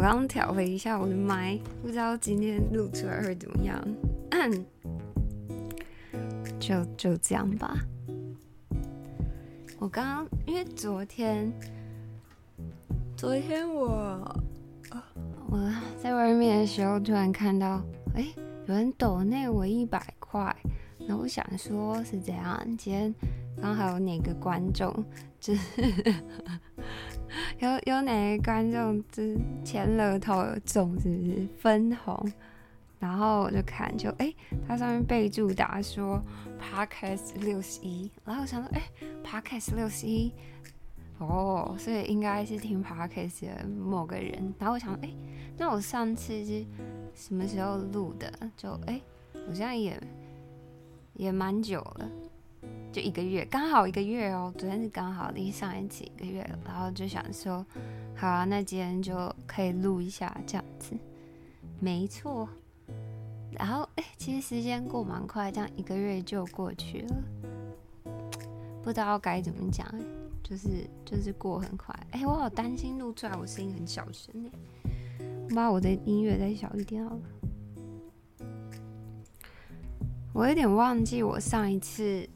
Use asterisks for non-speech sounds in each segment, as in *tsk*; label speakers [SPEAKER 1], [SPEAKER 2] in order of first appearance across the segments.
[SPEAKER 1] 我刚调了一下我的麦，不知道今天录出来会怎么样。就就这样吧。我刚刚因为昨天，昨天我我在外面的时候，突然看到，哎，有人抖内我一百块，然后我想说是怎样？今天刚好有哪个观众，就是有有哪个观众之前额头有中，是不是分红？然后我就看，就哎，它上面备注打说 Podcast 六十一，然后我想说，哎，Podcast 六十一，哦，所以应该是听 Podcast 的某个人。然后我想，哎，那我上次是什么时候录的？就哎，好像也也蛮久了，就一个月，刚好一个月哦。昨天是刚好离上一次一个月，然后就想说，好啊，那今天就可以录一下这样子，没错。然后，哎，其实时间过蛮快，这样一个月就过去了，*tsk* 不知道该怎么讲，就是就是过很快。哎，我好担心录出来我声音很小声哎，我把我的音乐再小一点好了。我有点忘记我上一次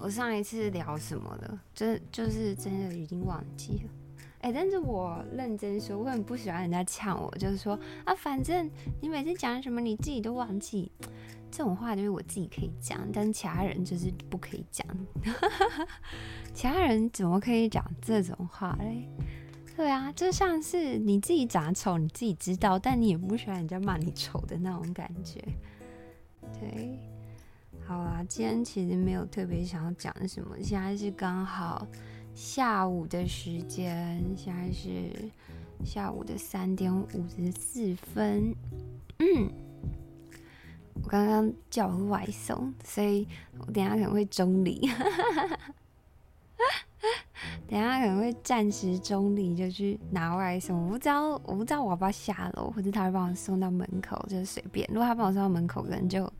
[SPEAKER 1] 我上一次聊什么了，真就是真的已经忘记了。哎，但是我认真说，我很不喜欢人家呛我，就是说啊，反正你每次讲什么你自己都忘记，这种话就是我自己可以讲，但其他人就是不可以讲。*laughs* 其他人怎么可以讲这种话嘞？对啊，就像是你自己长得丑，你自己知道，但你也不喜欢人家骂你丑的那种感觉。对，好啦，今天其实没有特别想要讲什么，现在是刚好。下午的时间，现在是下午的三点五十四分。嗯，我刚刚叫外送，所以我等下可能会中离。*laughs* 等下可能会暂时中离，就去拿外送。我不知道，我不知道我要不要下楼，或者他会帮我送到门口，就随便。如果他帮我送到门口，可能就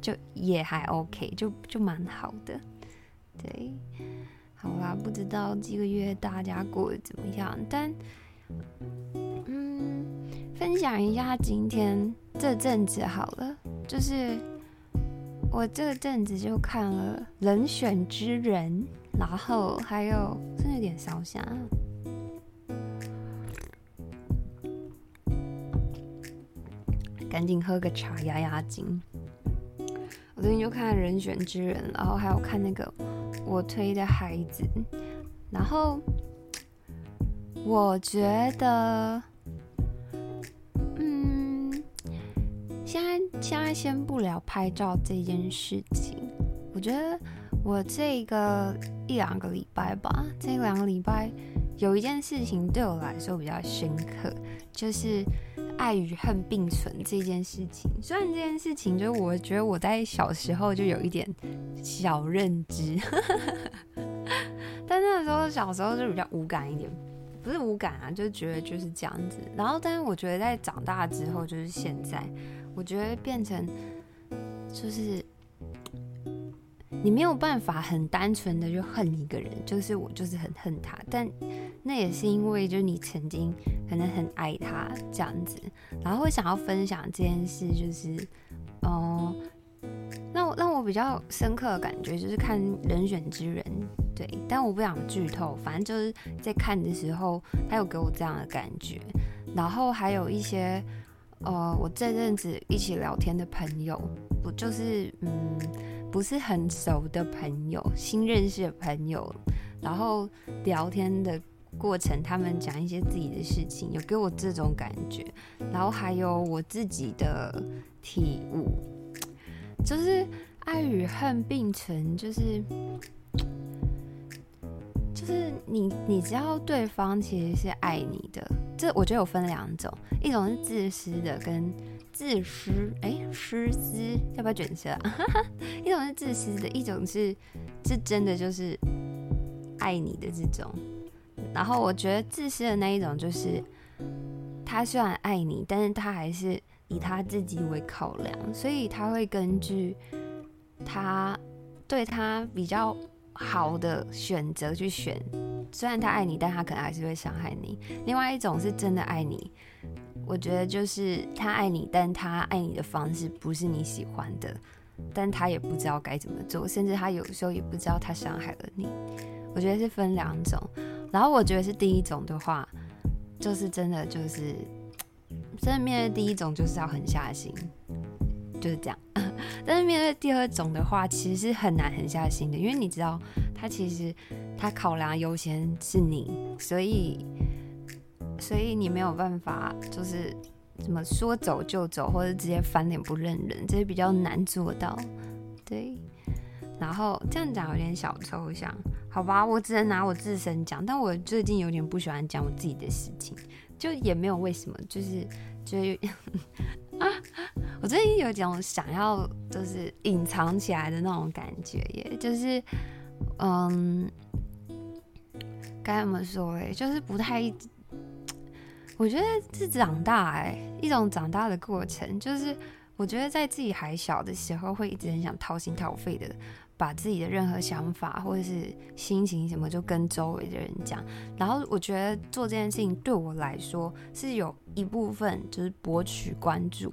[SPEAKER 1] 就也还 OK，就就蛮好的。对。好啦，不知道这个月大家过得怎么样？但，嗯，分享一下今天这阵子好了，就是我这阵子就看了《人选之人》，然后还有真的有点烧香，赶紧喝个茶压压惊。我最近就看《人选之人》，然后还有看那个。我推的孩子，然后我觉得，嗯，现在现在先不聊拍照这件事情。我觉得我这个一两个礼拜吧，这两个礼拜有一件事情对我来说比较深刻，就是。爱与恨并存这件事情，虽然这件事情就是我觉得我在小时候就有一点小认知，*laughs* 但那个时候小时候就比较无感一点，不是无感啊，就觉得就是这样子。然后，但是我觉得在长大之后，就是现在，我觉得变成就是。你没有办法很单纯的就恨一个人，就是我就是很恨他，但那也是因为就是你曾经可能很爱他这样子，然后会想要分享这件事，就是，哦、呃，那我让我比较深刻的感觉就是看人选之人，对，但我不想剧透，反正就是在看的时候，他有给我这样的感觉，然后还有一些，呃，我这阵子一起聊天的朋友，不就是嗯。不是很熟的朋友，新认识的朋友，然后聊天的过程，他们讲一些自己的事情，有给我这种感觉。然后还有我自己的体悟，就是爱与恨并存，就是就是你你知道对方其实是爱你的，这我觉得有分两种，一种是自私的跟。自私，哎，私私要不要卷舌？*laughs* 一种是自私的，一种是是真的就是爱你的这种。然后我觉得自私的那一种就是，他虽然爱你，但是他还是以他自己为考量，所以他会根据他对他比较好的选择去选。虽然他爱你，但他可能还是会伤害你。另外一种是真的爱你，我觉得就是他爱你，但他爱你的方式不是你喜欢的，但他也不知道该怎么做，甚至他有时候也不知道他伤害了你。我觉得是分两种。然后我觉得是第一种的话，就是真的就是真的面对第一种就是要狠下心，就是这样。*laughs* 但是面对第二种的话，其实是很难狠下心的，因为你知道，他其实他考量优先是你，所以所以你没有办法，就是怎么说走就走，或者直接翻脸不认人，这是比较难做到。对，然后这样讲有点小抽象，好吧，我只能拿我自身讲，但我最近有点不喜欢讲我自己的事情，就也没有为什么，就是就是。啊，我最近有种想要就是隐藏起来的那种感觉耶，就是嗯，该怎么说哎，就是不太，我觉得是长大哎，一种长大的过程。就是我觉得在自己还小的时候，会一直很想掏心掏肺的把自己的任何想法或者是心情什么就跟周围的人讲。然后我觉得做这件事情对我来说是有一部分就是博取关注。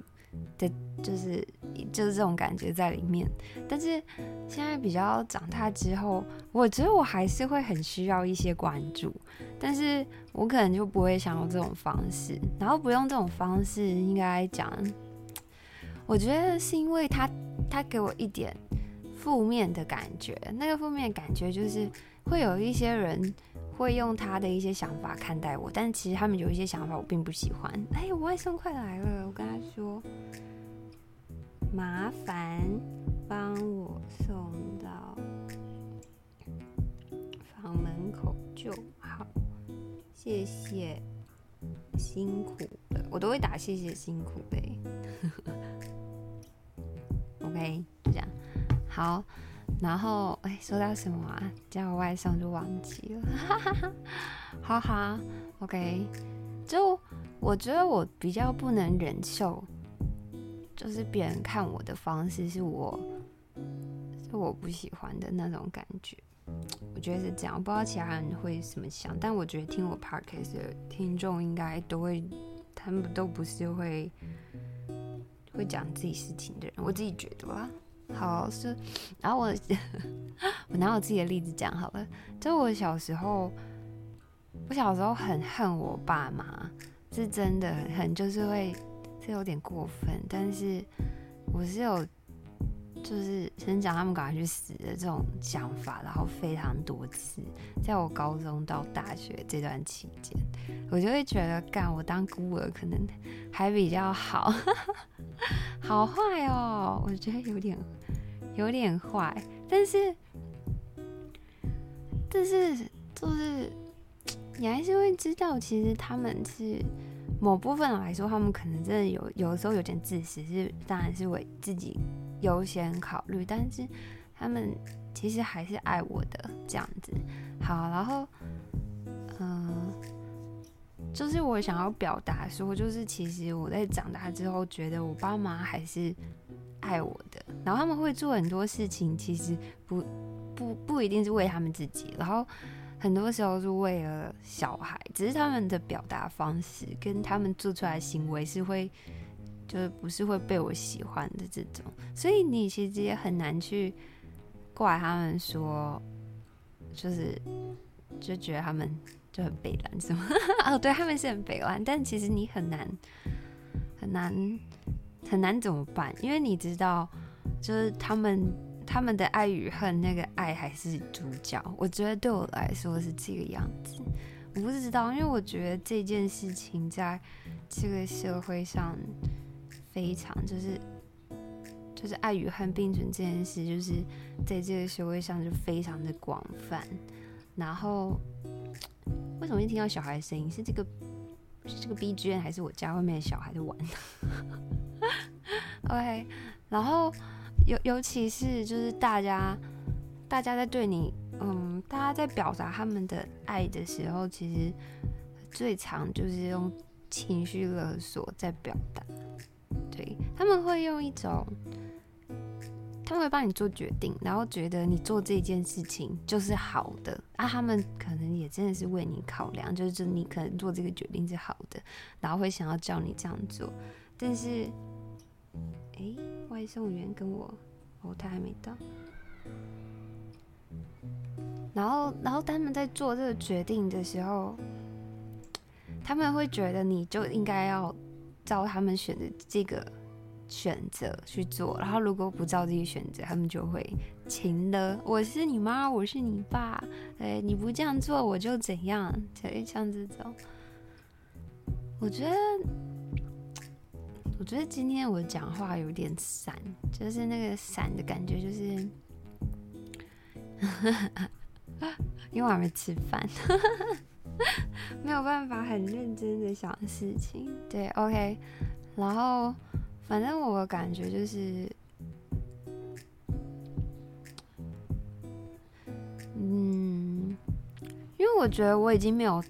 [SPEAKER 1] 的，就是就是这种感觉在里面。但是现在比较长大之后，我觉得我还是会很需要一些关注，但是我可能就不会想用这种方式。然后不用这种方式，应该讲，我觉得是因为他他给我一点负面的感觉。那个负面感觉就是会有一些人。会用他的一些想法看待我，但其实他们有一些想法我并不喜欢。哎，我外甥快来了，我跟他说，麻烦帮我送到房门口就好，谢谢，辛苦了，我都会打谢谢辛苦呗。*laughs* OK，就这样，好。然后，哎，说到什么啊？叫我外送就忘记了，哈哈哈。好好，OK。就我觉得我比较不能忍受，就是别人看我的方式是我是我不喜欢的那种感觉。我觉得是这样，我不知道其他人会怎么想，但我觉得听我 Podcast 的听众应该都会，他们都不是会会讲自己事情的人，我自己觉得吧。好是，然后我 *laughs* 我拿我自己的例子讲好了。就我小时候，我小时候很恨我爸妈，是真的很，就是会是有点过分。但是我是有，就是先讲他们赶快去死的这种想法，然后非常多次，在我高中到大学这段期间，我就会觉得干我当孤儿可能还比较好。*laughs* 好坏哦，我觉得有点有点坏，但是但是就是你还是会知道，其实他们是某部分来说，他们可能真的有有的时候有点自私，是当然是为自己优先考虑，但是他们其实还是爱我的这样子。好，然后嗯。就是我想要表达说，就是其实我在长大之后，觉得我爸妈还是爱我的，然后他们会做很多事情，其实不不不一定是为他们自己，然后很多时候是为了小孩，只是他们的表达方式跟他们做出来的行为是会，就是不是会被我喜欢的这种，所以你其实也很难去怪他们说，就是就觉得他们。就很北烂是吗？*laughs* 哦，对，他们是很北烂，但其实你很难很难很难怎么办？因为你知道，就是他们他们的爱与恨，那个爱还是主角。我觉得对我来说是这个样子。我不知道，因为我觉得这件事情在这个社会上非常就是就是爱与恨并存这件事，就是在这个社会上就非常的广泛，然后。为什么一听到小孩的声音？是这个是这个 BGM 还是我家外面的小孩在玩？*laughs* OK，然后尤尤其是就是大家大家在对你，嗯，大家在表达他们的爱的时候，其实最常就是用情绪勒索在表达。对，他们会用一种他们会帮你做决定，然后觉得你做这件事情就是好的啊。他们可能也真的是为你考量，就是你可能做这个决定是好的，然后会想要叫你这样做。但是，诶，外送员跟我，哦，他还没到。然后，然后他们在做这个决定的时候，他们会觉得你就应该要照他们选的这个。选择去做，然后如果不照自己选择，他们就会情勒。我是你妈，我是你爸，哎，你不这样做我就怎样，对，像这种。我觉得，我觉得今天我讲话有点散，就是那个散的感觉，就是，*laughs* 因为我还没吃饭，*laughs* 没有办法很认真的想事情。对，OK，然后。反正我的感觉就是，嗯，因为我觉得我已经没有，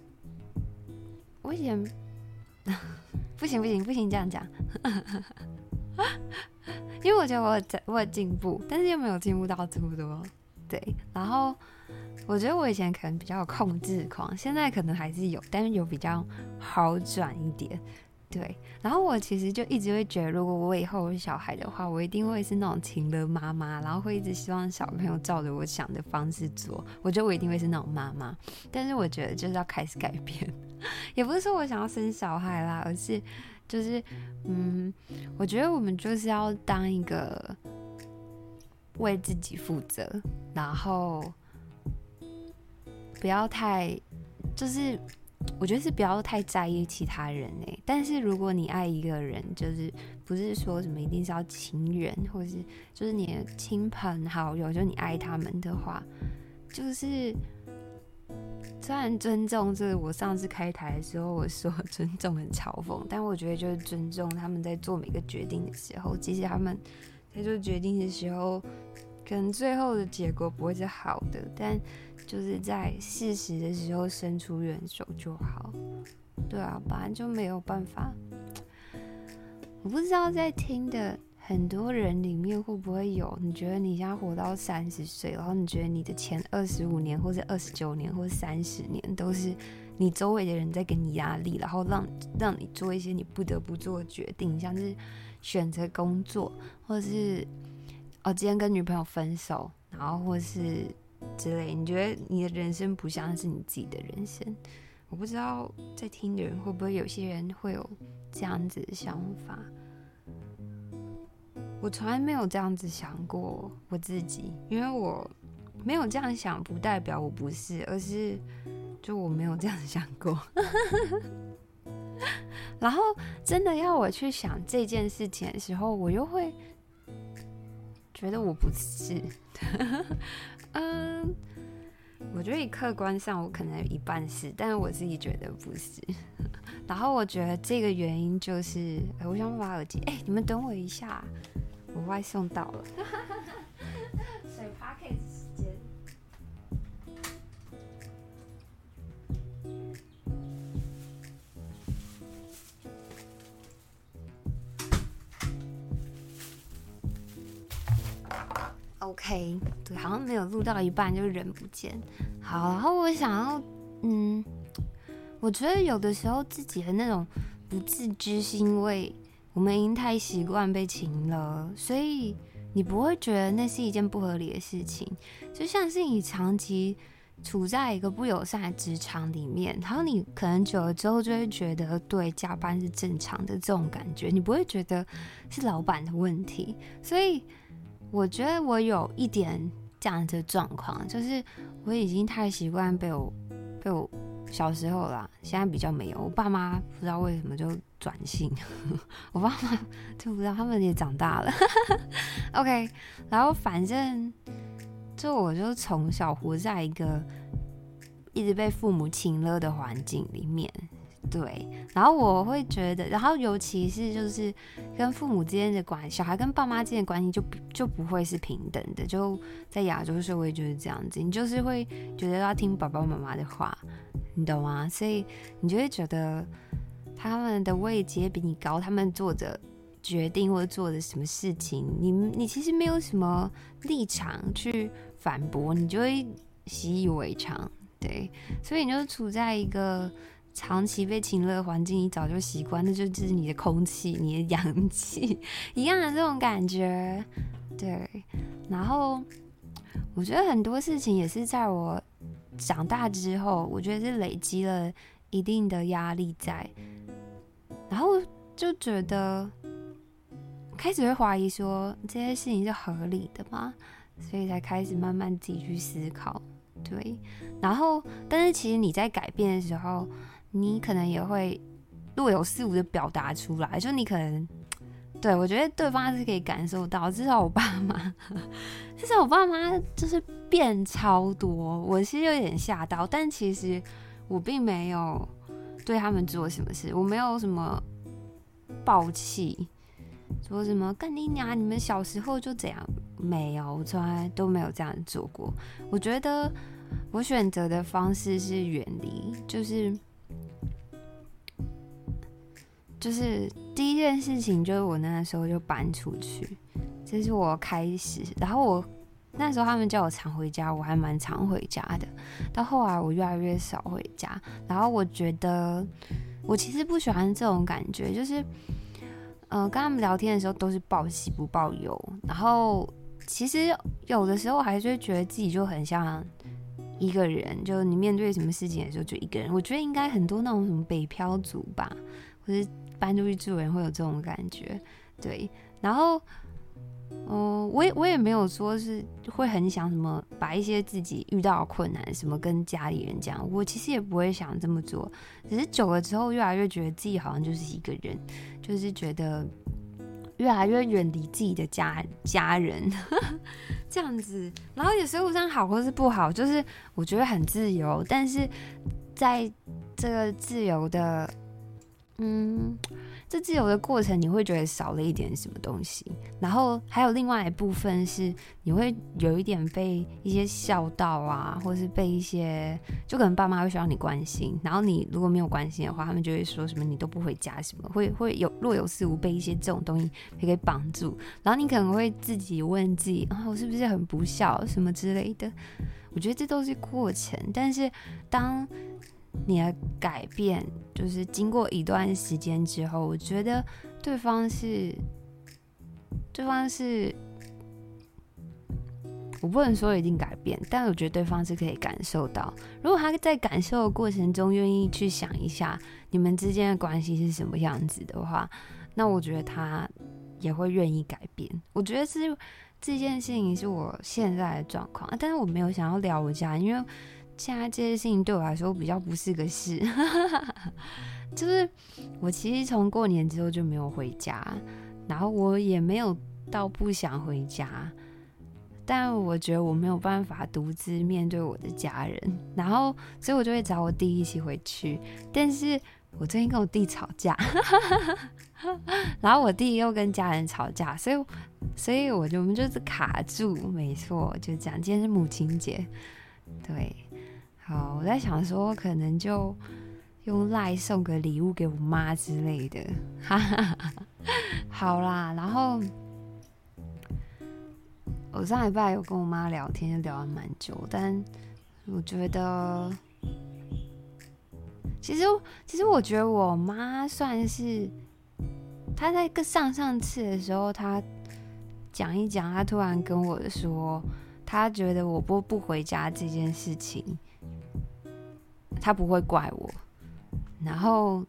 [SPEAKER 1] 我以前 *laughs* 不行不行不行这样讲，*laughs* 因为我觉得我在我有进步，但是又没有进步到这么多，对。然后我觉得我以前可能比较控制狂，现在可能还是有，但是有比较好转一点。对，然后我其实就一直会觉得，如果我以后有小孩的话，我一定会是那种情勒妈妈，然后会一直希望小朋友照着我想的方式做。我觉得我一定会是那种妈妈，但是我觉得就是要开始改变，*laughs* 也不是说我想要生小孩啦，而是就是嗯，我觉得我们就是要当一个为自己负责，然后不要太就是。我觉得是不要太在意其他人欸，但是如果你爱一个人，就是不是说什么一定是要情人，或是就是你的亲朋好友，就你爱他们的话，就是虽然尊重，这个我上次开台的时候我说 *laughs* 尊重很嘲讽，但我觉得就是尊重他们在做每个决定的时候，即使他们在做决定的时候，可能最后的结果不会是好的，但。就是在适时的时候伸出援手就好，对啊，本来就没有办法。我不知道在听的很多人里面会不会有，你觉得你现在活到三十岁，然后你觉得你的前二十五年，或者二十九年，或者三十年，都是你周围的人在给你压力，然后让让你做一些你不得不做的决定，像是选择工作，或者是哦今天跟女朋友分手，然后或是。之类，你觉得你的人生不像是你自己的人生？我不知道在听的人会不会有些人会有这样子的想法。我从来没有这样子想过我自己，因为我没有这样想，不代表我不是，而是就我没有这样想过。*laughs* 然后真的要我去想这件事情的时候，我又会觉得我不是。嗯，我觉得客观上我可能一半是，但是我自己觉得不是。*laughs* 然后我觉得这个原因就是，我想把耳机，哎，你们等我一下，我外送到了。OK，对，好像没有录到一半就人不见。好，然后我想要，嗯，我觉得有的时候自己的那种不自知，是因为我们已经太习惯被情了，所以你不会觉得那是一件不合理的事情。就像是你长期处在一个不友善的职场里面，然后你可能久了之后就会觉得，对，加班是正常的这种感觉，你不会觉得是老板的问题，所以。我觉得我有一点这样的状况，就是我已经太习惯被我被我小时候啦，现在比较没有。我爸妈不知道为什么就转性，*laughs* 我爸妈就不知道他们也长大了。*laughs* OK，然后反正就我就从小活在一个一直被父母情勒的环境里面。对，然后我会觉得，然后尤其是就是跟父母之间的关，小孩跟爸妈之间的关系就就不会是平等的。就在亚洲社会就是这样子，你就是会觉得要听爸爸妈妈的话，你懂吗？所以你就会觉得他们的位阶比你高，他们做的决定或者做的什么事情，你你其实没有什么立场去反驳，你就会习以为常，对，所以你就处在一个长期被情乐环境，你早就习惯，那就是你的空气，你的氧气 *laughs* 一样的这种感觉，对。然后我觉得很多事情也是在我长大之后，我觉得是累积了一定的压力在，然后就觉得开始会怀疑说这些事情是合理的吗？所以才开始慢慢自己去思考，对。然后，但是其实你在改变的时候，你可能也会若有似无的表达出来，就你可能。对，我觉得对方是可以感受到，至少我爸妈，*laughs* 至少我爸妈就是变超多，我其实有点吓到，但其实我并没有对他们做什么事，我没有什么爆气，说什么干你娘，你们小时候就这样，没有，我从来都没有这样做过。我觉得我选择的方式是远离，就是。就是第一件事情，就是我那时候就搬出去，这是我开始。然后我那时候他们叫我常回家，我还蛮常回家的。到后来我越来越少回家，然后我觉得我其实不喜欢这种感觉，就是嗯、呃，跟他们聊天的时候都是报喜不报忧。然后其实有的时候还是会觉得自己就很像一个人，就你面对什么事情的时候就一个人。我觉得应该很多那种什么北漂族吧，或者。搬出去住人会有这种感觉，对。然后，嗯、我也我也没有说是会很想什么把一些自己遇到的困难什么跟家里人讲，我其实也不会想这么做。只是久了之后，越来越觉得自己好像就是一个人，就是觉得越来越远离自己的家家人 *laughs* 这样子。然后有时候上好或是不好，就是我觉得很自由，但是在这个自由的。嗯，这自由的过程你会觉得少了一点什么东西，然后还有另外一部分是你会有一点被一些孝道啊，或是被一些就可能爸妈会需要你关心，然后你如果没有关心的话，他们就会说什么你都不回家什么，会会有若有似无被一些这种东西给绑住，然后你可能会自己问自己啊，我是不是很不孝什么之类的？我觉得这都是过程，但是当。你的改变就是经过一段时间之后，我觉得对方是，对方是，我不能说一定改变，但我觉得对方是可以感受到。如果他在感受的过程中愿意去想一下你们之间的关系是什么样子的话，那我觉得他也会愿意改变。我觉得是这件事情是我现在的状况，但是我没有想要聊我家，因为。现在这些事情对我来说比较不是个事，*laughs* 就是我其实从过年之后就没有回家，然后我也没有到不想回家，但我觉得我没有办法独自面对我的家人，然后所以我就会找我弟一起回去，但是我最近跟我弟吵架，*laughs* 然后我弟又跟家人吵架，所以所以我就我们就是卡住，没错，就这样。今天是母亲节，对。好，我在想说，可能就用赖送个礼物给我妈之类的，哈哈。好啦，然后我上礼拜有跟我妈聊天，聊了蛮久，但我觉得，其实其实我觉得我妈算是，她在个上上次的时候，她讲一讲，她突然跟我说，她觉得我不不回家这件事情。他不会怪我，然后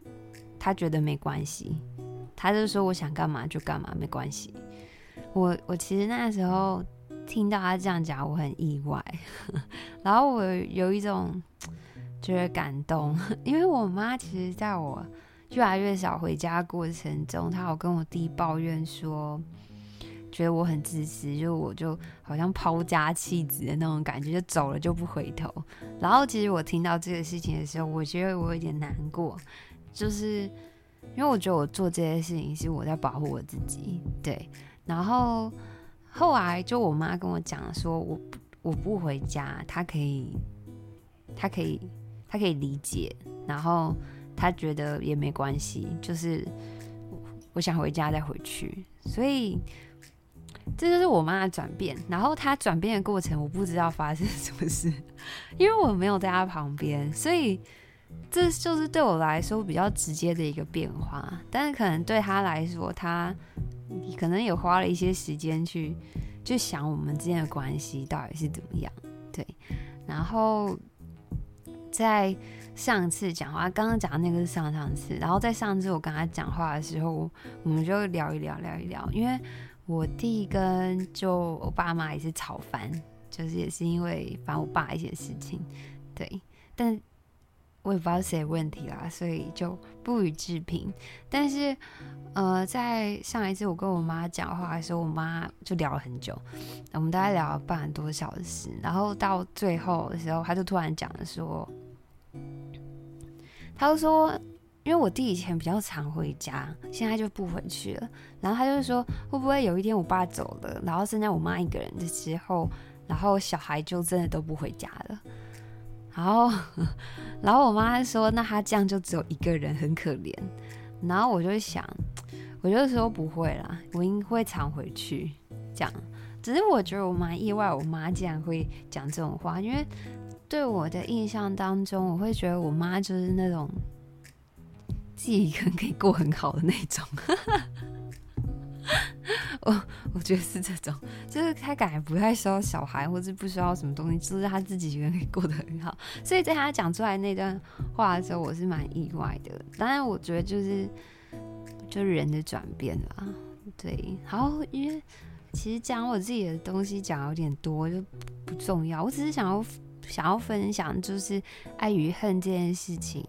[SPEAKER 1] 他觉得没关系，他就说我想干嘛就干嘛，没关系。我我其实那时候听到他这样讲，我很意外，*laughs* 然后我有一种觉得感动，因为我妈其实在我越来越少回家过程中，她有跟我弟抱怨说。觉得我很自私，就我就好像抛家弃子的那种感觉，就走了就不回头。然后其实我听到这个事情的时候，我觉得我有点难过，就是因为我觉得我做这些事情是我在保护我自己，对。然后后来就我妈跟我讲说，我不我不回家，她可以，她可以，她可以理解，然后她觉得也没关系，就是。我想回家再回去。所以这就是我妈的转变。然后她转变的过程，我不知道发生什么事，因为我没有在她旁边，所以这就是对我来说比较直接的一个变化。但是可能对她来说，她可能也花了一些时间去去想我们之间的关系到底是怎么样。对，然后。在上次讲话，刚刚讲的那个是上上次，然后在上次我跟他讲话的时候，我们就聊一聊，聊一聊。因为我弟跟就我爸妈也是吵翻，就是也是因为烦我爸一些事情，对，但我也不知道谁问题啦，所以就不予置评。但是，呃，在上一次我跟我妈讲话的时候，我妈就聊了很久，我们大概聊了半个多小时，然后到最后的时候，他就突然讲了说。他就说，因为我弟以前比较常回家，现在就不回去了。然后他就说，会不会有一天我爸走了，然后剩下我妈一个人的时候，然后小孩就真的都不回家了。然后，*laughs* 然后我妈说，那他这样就只有一个人，很可怜。然后我就想，我就说不会啦，我应会常回去。这样，只是我觉得我蛮意外，我妈竟然会讲这种话，因为。对我的印象当中，我会觉得我妈就是那种自己一个人可以过很好的那种。*laughs* 我我觉得是这种，就是他感觉不太需要小孩，或是不需要什么东西，就是他自己一个人可以过得很好。所以在他讲出来那段话的时候，我是蛮意外的。当然，我觉得就是就人的转变啦。对，好，因为其实讲我自己的东西讲有点多，就不重要。我只是想要。想要分享就是爱与恨这件事情，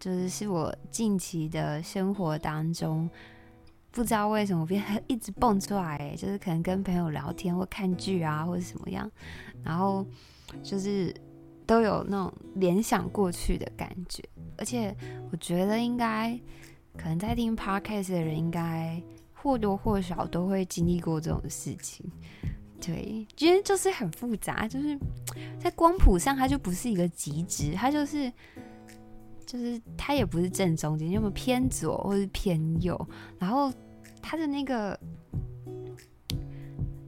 [SPEAKER 1] 就是是我近期的生活当中，不知道为什么变得 *laughs* 一直蹦出来，就是可能跟朋友聊天或看剧啊，或者什么样，然后就是都有那种联想过去的感觉，而且我觉得应该可能在听 Podcast 的人，应该或多或少都会经历过这种事情。对，因为就是很复杂，就是在光谱上，它就不是一个极值，它就是就是它也不是正中间，要么偏左或是偏右，然后它的那个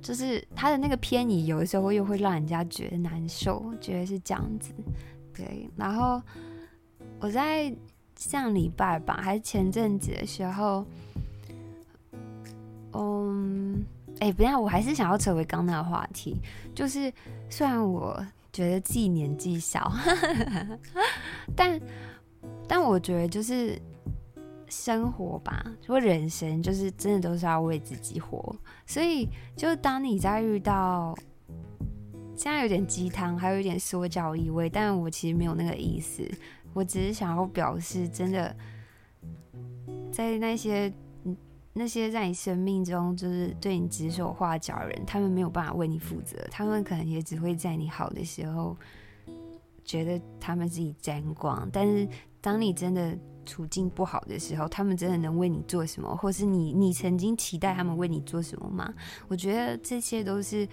[SPEAKER 1] 就是他的那个偏移，有的时候又会让人家觉得难受，觉得是这样子。对，然后我在上礼拜吧，还是前阵子的时候，嗯。哎、不要，我还是想要扯回刚那个话题。就是虽然我觉得自己年纪小，*laughs* 但但我觉得就是生活吧，或人生，就是真的都是要为自己活。所以，就当你在遇到，现在有点鸡汤，还有一点说教意味，但我其实没有那个意思。我只是想要表示，真的在那些。那些在你生命中就是对你指手画脚的人，他们没有办法为你负责，他们可能也只会在你好的时候觉得他们自己沾光，但是当你真的处境不好的时候，他们真的能为你做什么，或是你你曾经期待他们为你做什么吗？我觉得这些都是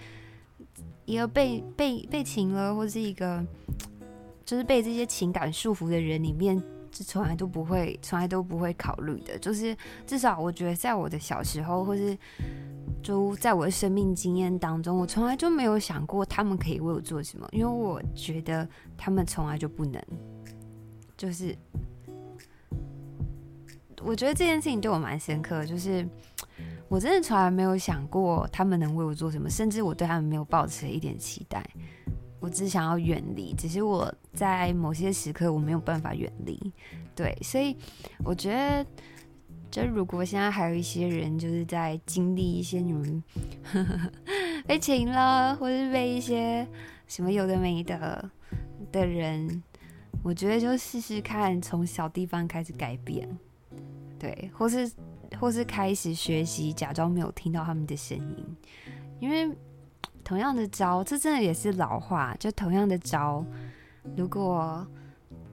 [SPEAKER 1] 一个被被被情了，或是一个就是被这些情感束缚的人里面。是从来都不会，从来都不会考虑的。就是至少我觉得，在我的小时候，或是就在我的生命经验当中，我从来就没有想过他们可以为我做什么，因为我觉得他们从来就不能。就是我觉得这件事情对我蛮深刻，就是我真的从来没有想过他们能为我做什么，甚至我对他们没有抱持一点期待。我只想要远离，只是我在某些时刻我没有办法远离，对，所以我觉得，就如果现在还有一些人就是在经历一些你们 *laughs* 被情了，或是被一些什么有的没的的人，我觉得就试试看从小地方开始改变，对，或是或是开始学习假装没有听到他们的声音，因为。同样的招，这真的也是老话。就同样的招，如果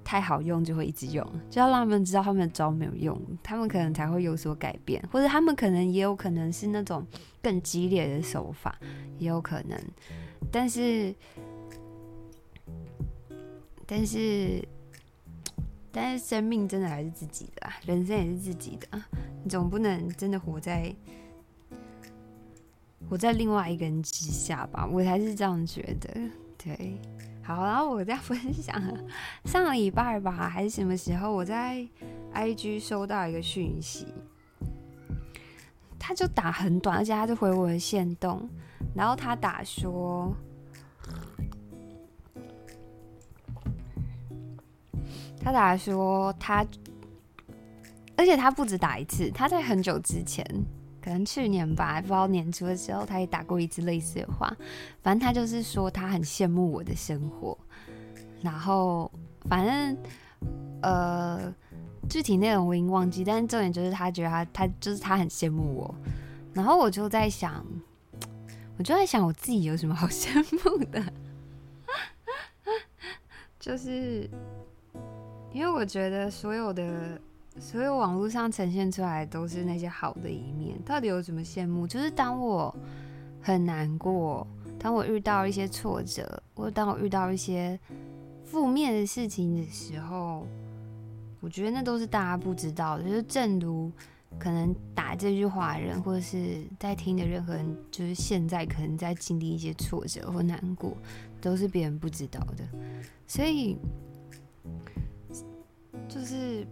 [SPEAKER 1] 太好用，就会一直用。就要让他们知道他们的招没有用，他们可能才会有所改变，或者他们可能也有可能是那种更激烈的手法，也有可能。但是，但是，但是生命真的还是自己的，人生也是自己的，你总不能真的活在活在另外一个人之下吧？我才是这样觉得。对，好，然后我再分享，上礼拜吧，还是什么时候，我在 IG 收到一个讯息，他就打很短，而且他就回我的线动，然后他打说。他打说他，而且他不止打一次，他在很久之前，可能去年吧，不知道年初的时候，他也打过一次类似的话。反正他就是说他很羡慕我的生活，然后反正呃具体内容我已经忘记，但是重点就是他觉得他他就是他很羡慕我，然后我就在想，我就在想我自己有什么好羡慕的，*laughs* 就是。因为我觉得所有的所有网络上呈现出来都是那些好的一面，到底有什么羡慕？就是当我很难过，当我遇到一些挫折，或当我遇到一些负面的事情的时候，我觉得那都是大家不知道的。就是正如可能打这句话的人，或者是在听的任何人，就是现在可能在经历一些挫折或难过，都是别人不知道的。所以。就是，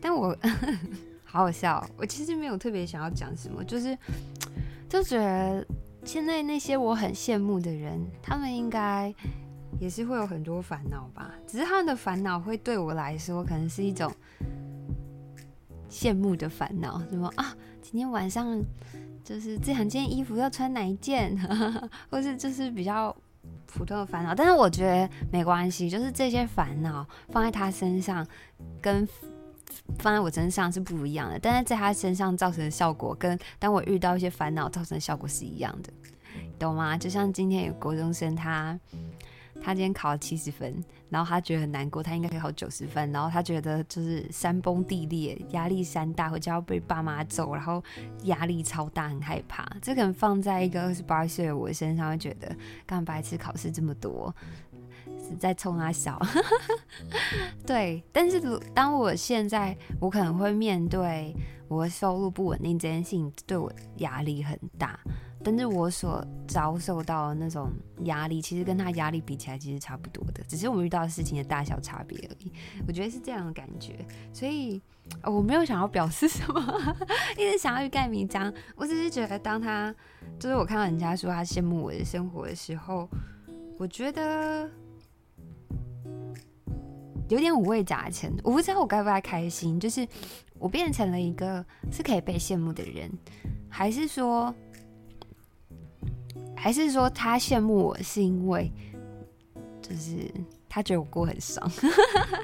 [SPEAKER 1] 但我 *laughs* 好好笑。我其实没有特别想要讲什么，就是就觉得现在那些我很羡慕的人，他们应该也是会有很多烦恼吧。只是他们的烦恼会对我来说，可能是一种羡慕的烦恼，什么啊，今天晚上就是这两件衣服要穿哪一件，*laughs* 或是就是比较。普通的烦恼，但是我觉得没关系，就是这些烦恼放在他身上，跟放在我身上是不一样的。但是在他身上造成的效果，跟当我遇到一些烦恼造成的效果是一样的，懂吗？就像今天有国中生他。他今天考了七十分，然后他觉得很难过，他应该可以考九十分，然后他觉得就是山崩地裂，压力山大，回家要被爸妈揍，然后压力超大，很害怕。这可能放在一个二十八岁的我身上，会觉得干白痴考试这么多，是在冲他笑。*laughs* 对，但是当我现在，我可能会面对我的收入不稳定这件事情，对我压力很大。但是我所遭受到的那种压力，其实跟他压力比起来，其实差不多的，只是我们遇到的事情的大小差别而已。我觉得是这样的感觉，所以我没有想要表示什么，一直想要欲盖弥彰。我只是觉得，当他就是我看到人家说他羡慕我的生活的时候，我觉得有点五味杂陈。我不知道我该不该开心，就是我变成了一个是可以被羡慕的人，还是说？还是说他羡慕我是因为，就是他觉得我过很爽，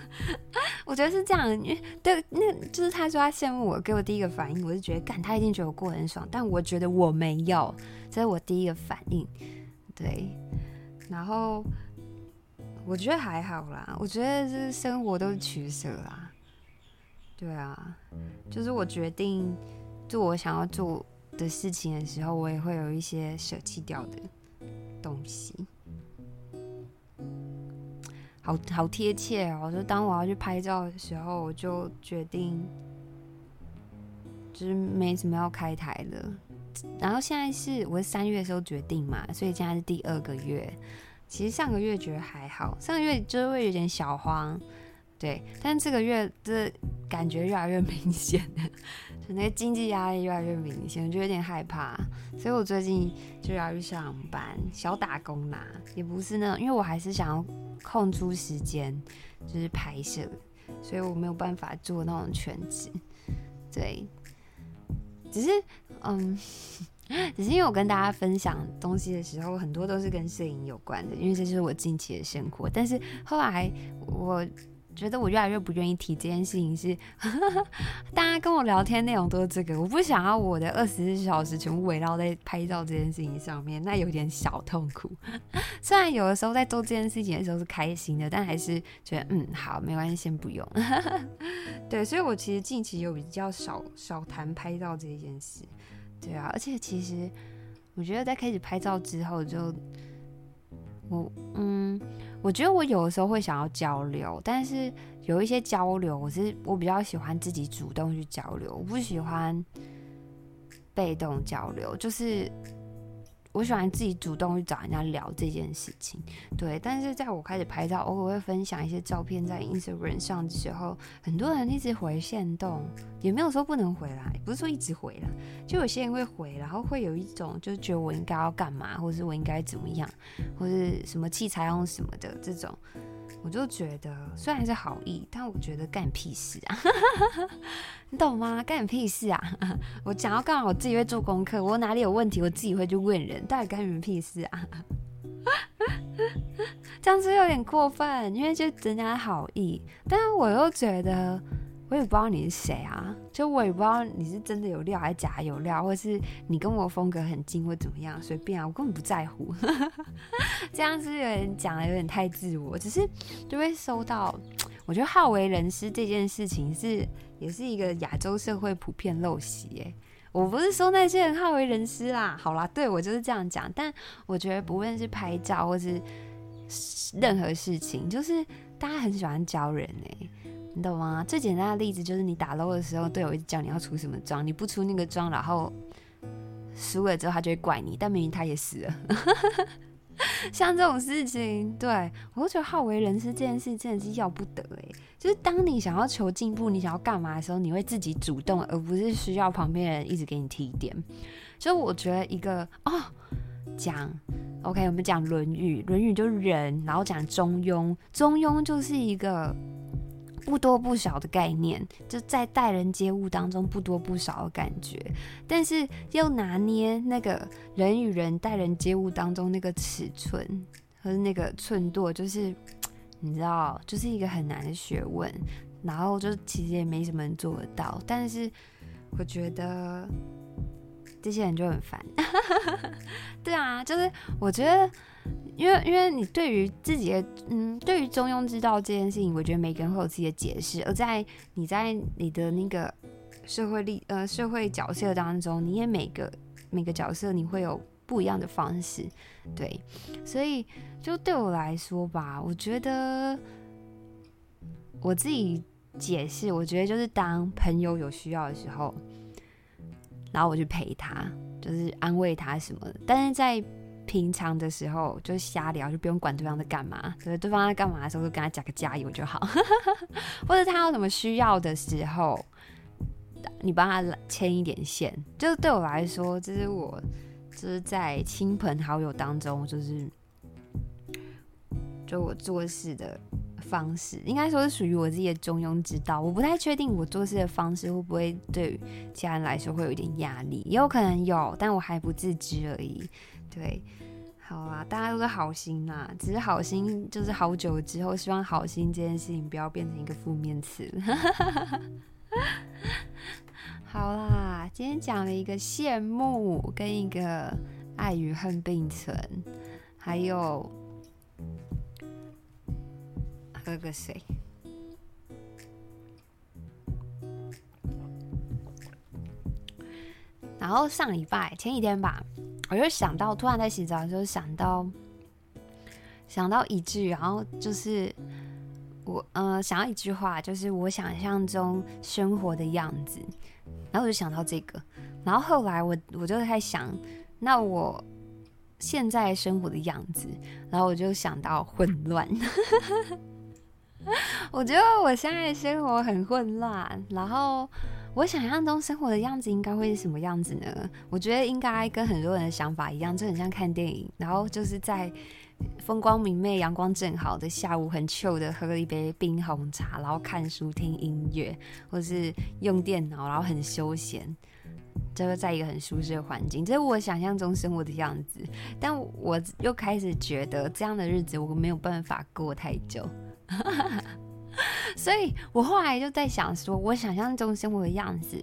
[SPEAKER 1] *laughs* 我觉得是这样。因为对，那就是他说他羡慕我，给我第一个反应，我是觉得，干，他一定觉得我过很爽，但我觉得我没有，这是我第一个反应。对，然后我觉得还好啦，我觉得是生活都是取舍啦。对啊，就是我决定做我想要做的事情的时候，我也会有一些舍弃掉的东西。好好贴切哦！就当我要去拍照的时候，我就决定，就是没什么要开台了。然后现在是我是三月的时候决定嘛，所以现在是第二个月。其实上个月觉得还好，上个月就是会有点小慌，对。但这个月这感觉越来越明显。那个经济压力越来越明显，我就有点害怕，所以我最近就要去上班，小打工啦，也不是那种，因为我还是想要空出时间就是拍摄，所以我没有办法做那种全职，对，只是嗯，*laughs* 只是因为我跟大家分享东西的时候，很多都是跟摄影有关的，因为这是我近期的生活，但是后来我。觉得我越来越不愿意提这件事情是，*laughs* 大家跟我聊天内容都是这个，我不想要我的二十四小时全部围绕在拍照这件事情上面，那有点小痛苦。*laughs* 虽然有的时候在做这件事情的时候是开心的，但还是觉得嗯好，没关系，先不用。*laughs* 对，所以我其实近期有比较少少谈拍照这件事。对啊，而且其实我觉得在开始拍照之后，就我嗯。我觉得我有的时候会想要交流，但是有一些交流，我是我比较喜欢自己主动去交流，我不喜欢被动交流，就是。我喜欢自己主动去找人家聊这件事情，对。但是在我开始拍照，偶尔会分享一些照片在 Instagram 上的时候，很多人一直回线动，也没有说不能回来，不是说一直回来，就有些人会回，然后会有一种就是觉得我应该要干嘛，或是我应该怎么样，或是什么器材用什么的这种。我就觉得，虽然是好意，但我觉得干屁事啊！*laughs* 你懂吗？干屁事啊！*laughs* 我讲要干嘛，我自己会做功课。我哪里有问题，我自己会去问人。到底干你们屁事啊？*laughs* 这样子有点过分，因为就人家好意，但我又觉得。我也不知道你是谁啊，就我也不知道你是真的有料还是假有料，或是你跟我风格很近或怎么样，随便啊，我根本不在乎。*laughs* 这样子有点讲的有点太自我，只是就会收到。我觉得好为人师这件事情是也是一个亚洲社会普遍陋习诶。我不是说那些人好为人师啦，好啦，对我就是这样讲。但我觉得不论是拍照或是任何事情，就是大家很喜欢教人诶。你懂吗？最简单的例子就是你打 low 的时候，队友一直叫你要出什么装，你不出那个装，然后输了之后他就会怪你，但明明他也死了。*laughs* 像这种事情，对，我都觉得好为人师这件事真的是要不得哎。就是当你想要求进步，你想要干嘛的时候，你会自己主动，而不是需要旁边人一直给你提点。所以我觉得一个哦，讲 OK，我们讲《论语》，《论语》就是人，然后讲中庸，中庸就是一个。不多不少的概念，就在待人接物当中不多不少的感觉，但是又拿捏那个人与人待人接物当中那个尺寸和那个寸度，就是你知道，就是一个很难的学问。然后就其实也没什么人做得到，但是我觉得这些人就很烦。*laughs* 对啊，就是我觉得。因为，因为你对于自己的，嗯，对于中庸之道这件事情，我觉得每个人会有自己的解释。而在你在你的那个社会力，呃，社会角色当中，你也每个每个角色你会有不一样的方式，对。所以，就对我来说吧，我觉得我自己解释，我觉得就是当朋友有需要的时候，然后我去陪他，就是安慰他什么的。但是在平常的时候就瞎聊，就不用管对方在干嘛。所以对方在干嘛的时候，就跟他讲个加油就好。*laughs* 或者他有什么需要的时候，你帮他牵一点线。就是对我来说，这是我就是在亲朋好友当中，就是就我做事的方式，应该说是属于我自己的中庸之道。我不太确定我做事的方式会不会对于其他人来说会有一点压力，也有可能有，但我还不自知而已。对，好啦，大家都是好心啦，只是好心就是好久之后，希望好心这件事情不要变成一个负面词。*laughs* 好啦，今天讲了一个羡慕跟一个爱与恨并存，还有喝个水。然后上礼拜前几天吧。我就想到，突然在洗澡的时候想到，想到一句，然后就是我呃想要一句话，就是我想象中生活的样子，然后我就想到这个，然后后来我我就在想，那我现在生活的样子，然后我就想到混乱，*laughs* 我觉得我现在生活很混乱，然后。我想象中生活的样子应该会是什么样子呢？我觉得应该跟很多人的想法一样，就很像看电影，然后就是在风光明媚、阳光正好的下午，很糗的喝一杯冰红茶，然后看书、听音乐，或是用电脑，然后很休闲，就是在一个很舒适的环境，这是我想象中生活的样子。但我又开始觉得这样的日子我没有办法过太久。*laughs* 所以我后来就在想说，我想象中生活的样子，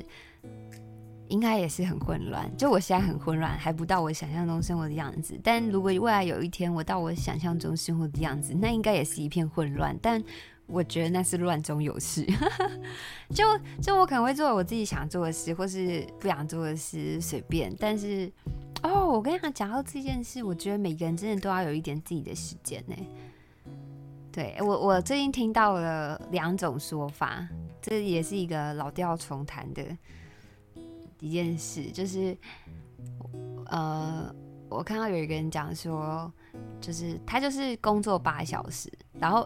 [SPEAKER 1] 应该也是很混乱。就我现在很混乱，还不到我想象中生活的样子。但如果未来有一天我到我想象中生活的样子，那应该也是一片混乱。但我觉得那是乱中有序。*laughs* 就就我可能会做我自己想做的事，或是不想做的事，随便。但是哦，我跟你讲，讲到这件事，我觉得每个人真的都要有一点自己的时间呢。对，我，我最近听到了两种说法，这也是一个老调重弹的一件事，就是呃，我看到有一个人讲说，就是他就是工作八小时，然后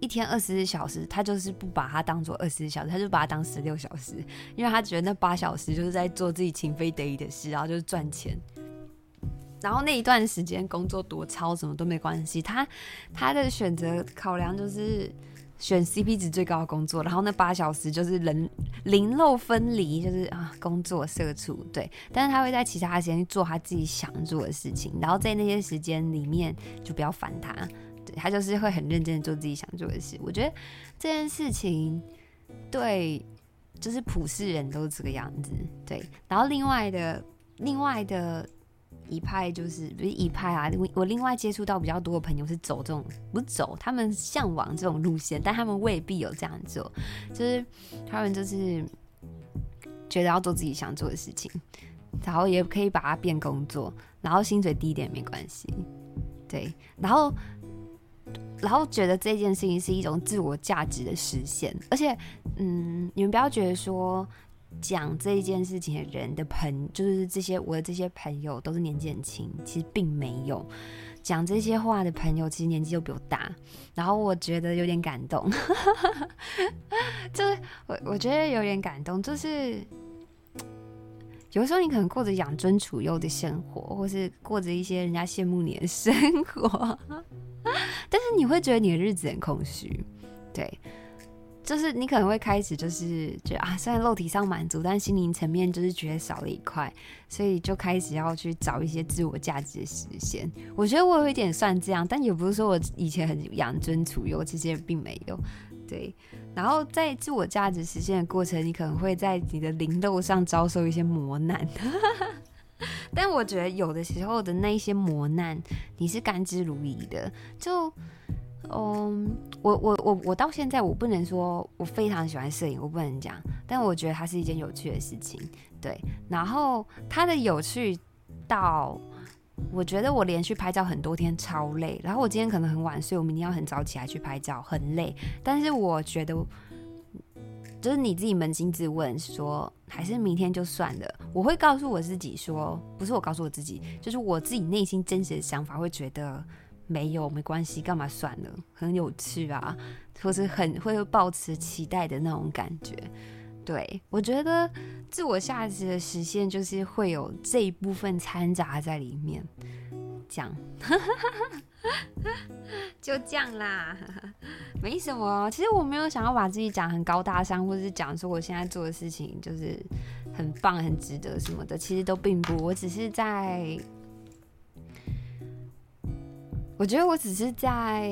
[SPEAKER 1] 一天二十四小时，他就是不把它当做二十四小时，他就把它当十六小时，因为他觉得那八小时就是在做自己情非得已的事，然后就是赚钱。然后那一段时间工作多超什么都没关系，他他的选择考量就是选 CP 值最高的工作，然后那八小时就是人零漏分离，就是啊工作社畜对，但是他会在其他时间做他自己想做的事情，然后在那些时间里面就不要烦他，对，他就是会很认真的做自己想做的事。我觉得这件事情对，就是普世人都是这个样子，对。然后另外的另外的。一派就是不是一派啊，我我另外接触到比较多的朋友是走这种不走，他们向往这种路线，但他们未必有这样做，就是他们就是觉得要做自己想做的事情，然后也可以把它变工作，然后薪水低一点没关系，对，然后然后觉得这件事情是一种自我价值的实现，而且嗯，你们不要觉得说。讲这一件事情的人的朋，就是这些我的这些朋友都是年纪很轻，其实并没有讲这些话的朋友，其实年纪又比我大。然后我觉得有点感动，*laughs* 就是我我觉得有点感动，就是有时候你可能过着养尊处优的生活，或是过着一些人家羡慕你的生活，*laughs* 但是你会觉得你的日子很空虚，对。就是你可能会开始就是觉得啊，虽然肉体上满足，但心灵层面就是觉得少了一块，所以就开始要去找一些自我价值的实现。我觉得我有一点算这样，但也不是说我以前很养尊处优，其实并没有。对，然后在自我价值实现的过程，你可能会在你的灵肉上遭受一些磨难，*laughs* 但我觉得有的时候的那一些磨难，你是甘之如饴的，就。嗯，我我我我到现在我不能说我非常喜欢摄影，我不能讲，但我觉得它是一件有趣的事情，对。然后它的有趣到，我觉得我连续拍照很多天超累，然后我今天可能很晚睡，我明天要很早起来去拍照，很累。但是我觉得，就是你自己扪心自问说，还是明天就算了。我会告诉我自己说，不是我告诉我自己，就是我自己内心真实的想法，会觉得。没有，没关系，干嘛算了？很有趣啊，或是很会抱持期待的那种感觉。对，我觉得自我价值的实现，就是会有这一部分掺杂在里面。这样，*laughs* 就这样啦，*laughs* 没什么。其实我没有想要把自己讲很高大上，或者是讲说我现在做的事情就是很棒、很值得什么的。其实都并不，我只是在。我觉得我只是在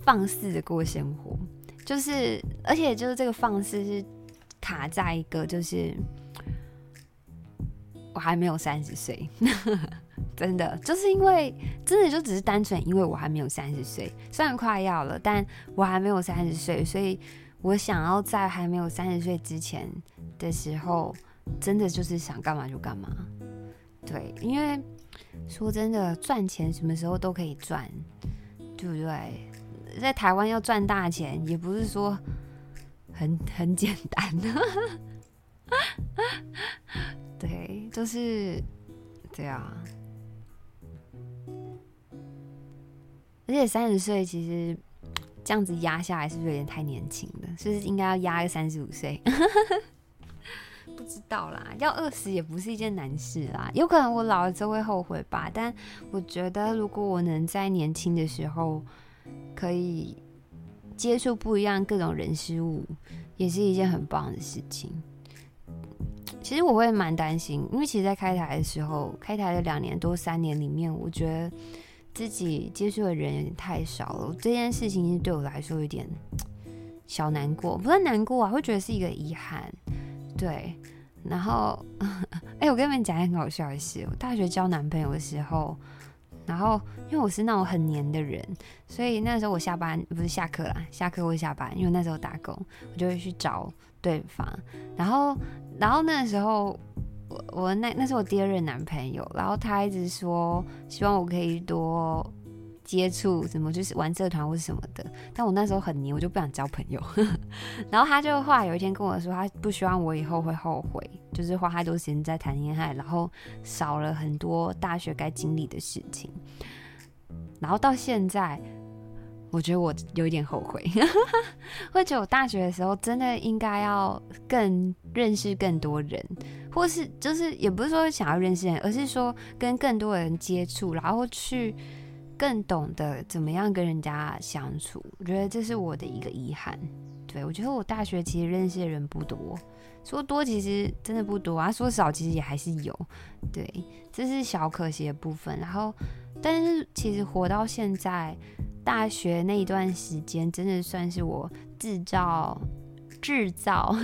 [SPEAKER 1] 放肆的过生活，就是，而且就是这个放肆是卡在一个，就是我还没有三十岁，*laughs* 真的，就是因为真的就只是单纯因为我还没有三十岁，虽然快要了，但我还没有三十岁，所以我想要在还没有三十岁之前的时候，真的就是想干嘛就干嘛，对，因为。说真的，赚钱什么时候都可以赚，对不对？在台湾要赚大钱，也不是说很很简单的。*laughs* 对，就是对啊。而且三十岁其实这样子压下来，是不是有点太年轻了？是不是应该要压个三十五岁？*laughs* 不知道啦，要饿死也不是一件难事啦。有可能我老了之后会后悔吧，但我觉得如果我能在年轻的时候可以接触不一样各种人事物，也是一件很棒的事情。其实我会蛮担心，因为其实，在开台的时候，开台的两年多三年里面，我觉得自己接触的人有点太少了。这件事情对我来说有点小难过，不算难过啊，会觉得是一个遗憾。对，然后，哎，我跟你们讲一个很好笑的事。我大学交男朋友的时候，然后因为我是那种很黏的人，所以那时候我下班不是下课啦，下课或下班，因为那时候打工，我就会去找对方。然后，然后那时候我我那那是我第二任男朋友，然后他一直说希望我可以多接触什么，就是玩社团或是什么的。但我那时候很黏，我就不想交朋友。*laughs* 然后他就后来有一天跟我说，他不希望我以后会后悔，就是花太多时间在谈恋爱，然后少了很多大学该经历的事情。然后到现在。我觉得我有一点后悔，会觉得我大学的时候真的应该要更认识更多人，或是就是也不是说想要认识人，而是说跟更多人接触，然后去更懂得怎么样跟人家相处。我觉得这是我的一个遗憾。对，我觉得我大学其实认识的人不多，说多其实真的不多啊，说少其实也还是有。对，这是小可惜的部分。然后，但是其实活到现在。大学那一段时间，真的算是我制造、制造、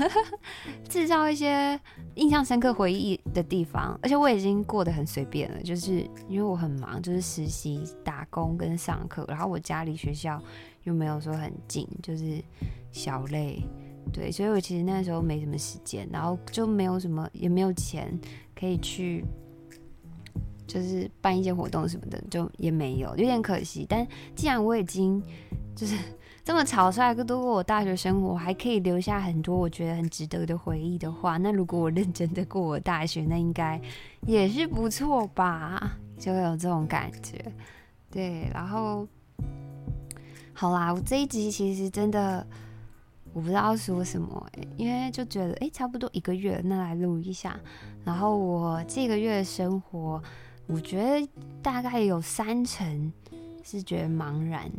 [SPEAKER 1] 制造一些印象深刻回忆的地方。而且我已经过得很随便了，就是因为我很忙，就是实习、打工跟上课。然后我家离学校又没有说很近，就是小累，对，所以我其实那时候没什么时间，然后就没有什么，也没有钱可以去。就是办一些活动什么的，就也没有，有点可惜。但既然我已经就是这么草率度过我大学生活，还可以留下很多我觉得很值得的回忆的话，那如果我认真的过我大学，那应该也是不错吧？就会有这种感觉。对，然后好啦，我这一集其实真的我不知道说什么，因为就觉得欸，差不多一个月，那来录一下。然后我这个月的生活。我觉得大概有三成是觉得茫然，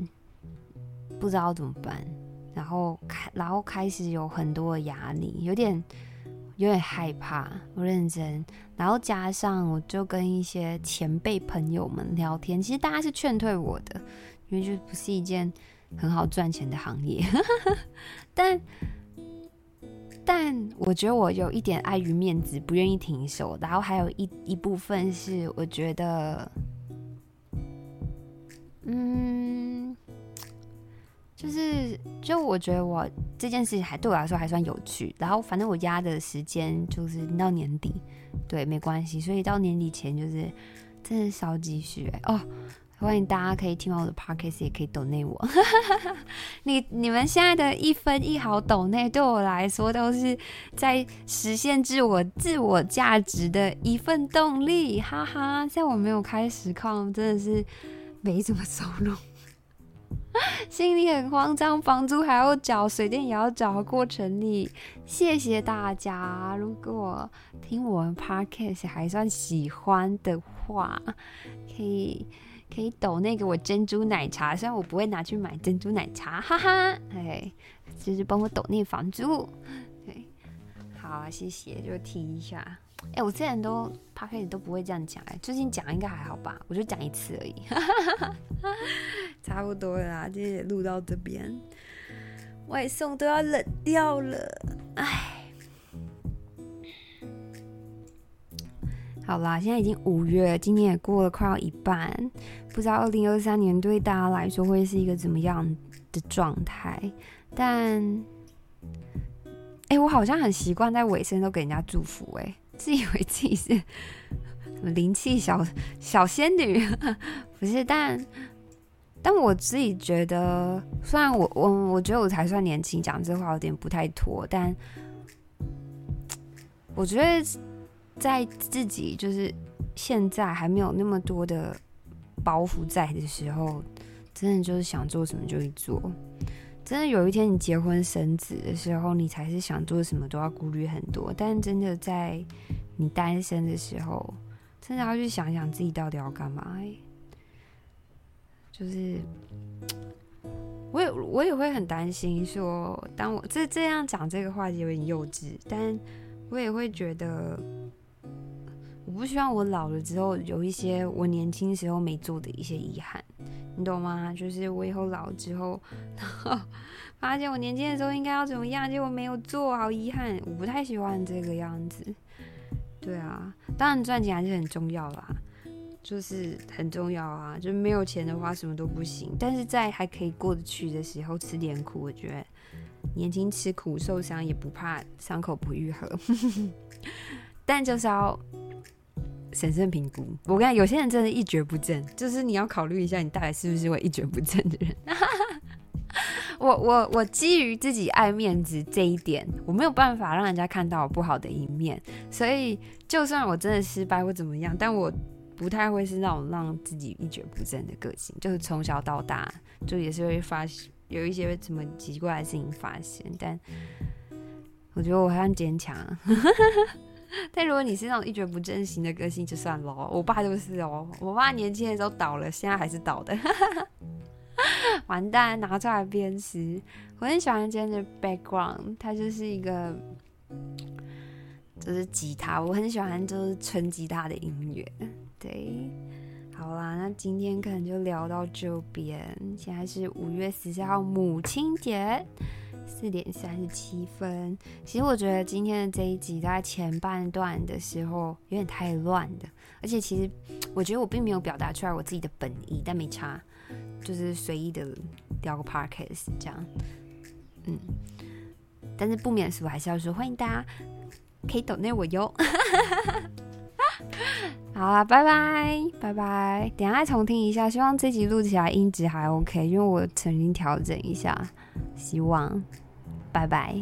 [SPEAKER 1] 不知道怎么办，然后开，然后开始有很多的压力，有点有点害怕。不认真，然后加上我就跟一些前辈朋友们聊天，其实大家是劝退我的，因为就不是一件很好赚钱的行业，*laughs* 但。但我觉得我有一点碍于面子，不愿意停手。然后还有一一部分是我觉得，嗯，就是就我觉得我这件事情还对我来说还算有趣。然后反正我压的时间就是到年底，对，没关系。所以到年底前就是真的少积蓄哦。欢迎大家可以听完我的 podcast，也可以抖内我。*laughs* 你你们现在的一分一毫抖内，对我来说都是在实现自我自我价值的一份动力，哈哈。在我没有开实况，真的是没什么收入，*laughs* 心里很慌张，房租还要缴，水电也要缴，过程里。谢谢大家，如果听我们 podcast 还算喜欢的话，可以。可以抖那个我珍珠奶茶，虽然我不会拿去买珍珠奶茶，哈哈，哎，就是帮我抖那房租，对，好，谢谢，就提一下，哎、我之前都 p o d c a s 都不会这样讲，哎，最近讲应该还好吧，我就讲一次而已，*laughs* 差不多啦，今天也录到这边，外送都要冷掉了，哎。好啦，现在已经五月，今年也过了快要一半，不知道二零二三年对大家来说会是一个怎么样的状态。但，哎、我好像很习惯在尾声都给人家祝福、哎，自以为自己是什么灵气小小仙女，不是？但，但我自己觉得，虽然我我我觉得我才算年轻，讲这话有点不太妥，但我觉得。在自己就是现在还没有那么多的包袱在的时候，真的就是想做什么就去做。真的有一天你结婚生子的时候，你才是想做什么都要顾虑很多。但真的在你单身的时候，真的要去想想自己到底要干嘛。就是 *tsk* 我也我也会很担心说，当我这这样讲这个话题有点幼稚，但我也会觉得。我不希望我老了之后有一些我年轻时候没做的一些遗憾，你懂吗？就是我以后老了之后，然后 *laughs* 发现我年轻的时候应该要怎么样，结果没有做好，遗憾。我不太喜欢这个样子。对啊，当然赚钱还是很重要啦，就是很重要啊。就是没有钱的话什么都不行，但是在还可以过得去的时候吃点苦，我觉得年轻吃苦受伤也不怕伤口不愈合。*laughs* 但就是要。审慎评估。我跟你讲，有些人真的一蹶不振，就是你要考虑一下，你大概是不是会一蹶不振的人。*laughs* 我我我基于自己爱面子这一点，我没有办法让人家看到我不好的一面，所以就算我真的失败或怎么样，但我不太会是那种让自己一蹶不振的个性，就是从小到大就也是会发有一些什么奇怪的事情发生，但我觉得我很坚强。*laughs* *laughs* 但如果你是那种一蹶不振型的个性，就算了。我爸就是哦，我爸年轻的时候倒了，现在还是倒的。*laughs* 完蛋，拿出来鞭尸。我很喜欢今天的 background，它就是一个，就是吉他，我很喜欢就是纯吉他的音乐。对，好啦，那今天可能就聊到这边。现在是五月十四号母亲节，四点三十七分。其实我觉得今天的这一集在前半段的时候有点太乱的，而且其实我觉得我并没有表达出来我自己的本意，但没差。就是随意的聊个 podcast 这样，嗯，但是不免俗还是要说欢迎大家可以抖内我哟。*laughs* *laughs* 好啦，拜拜拜拜，等下再重听一下，希望这集录起来音质还 OK，因为我曾经调整一下，希望，拜拜。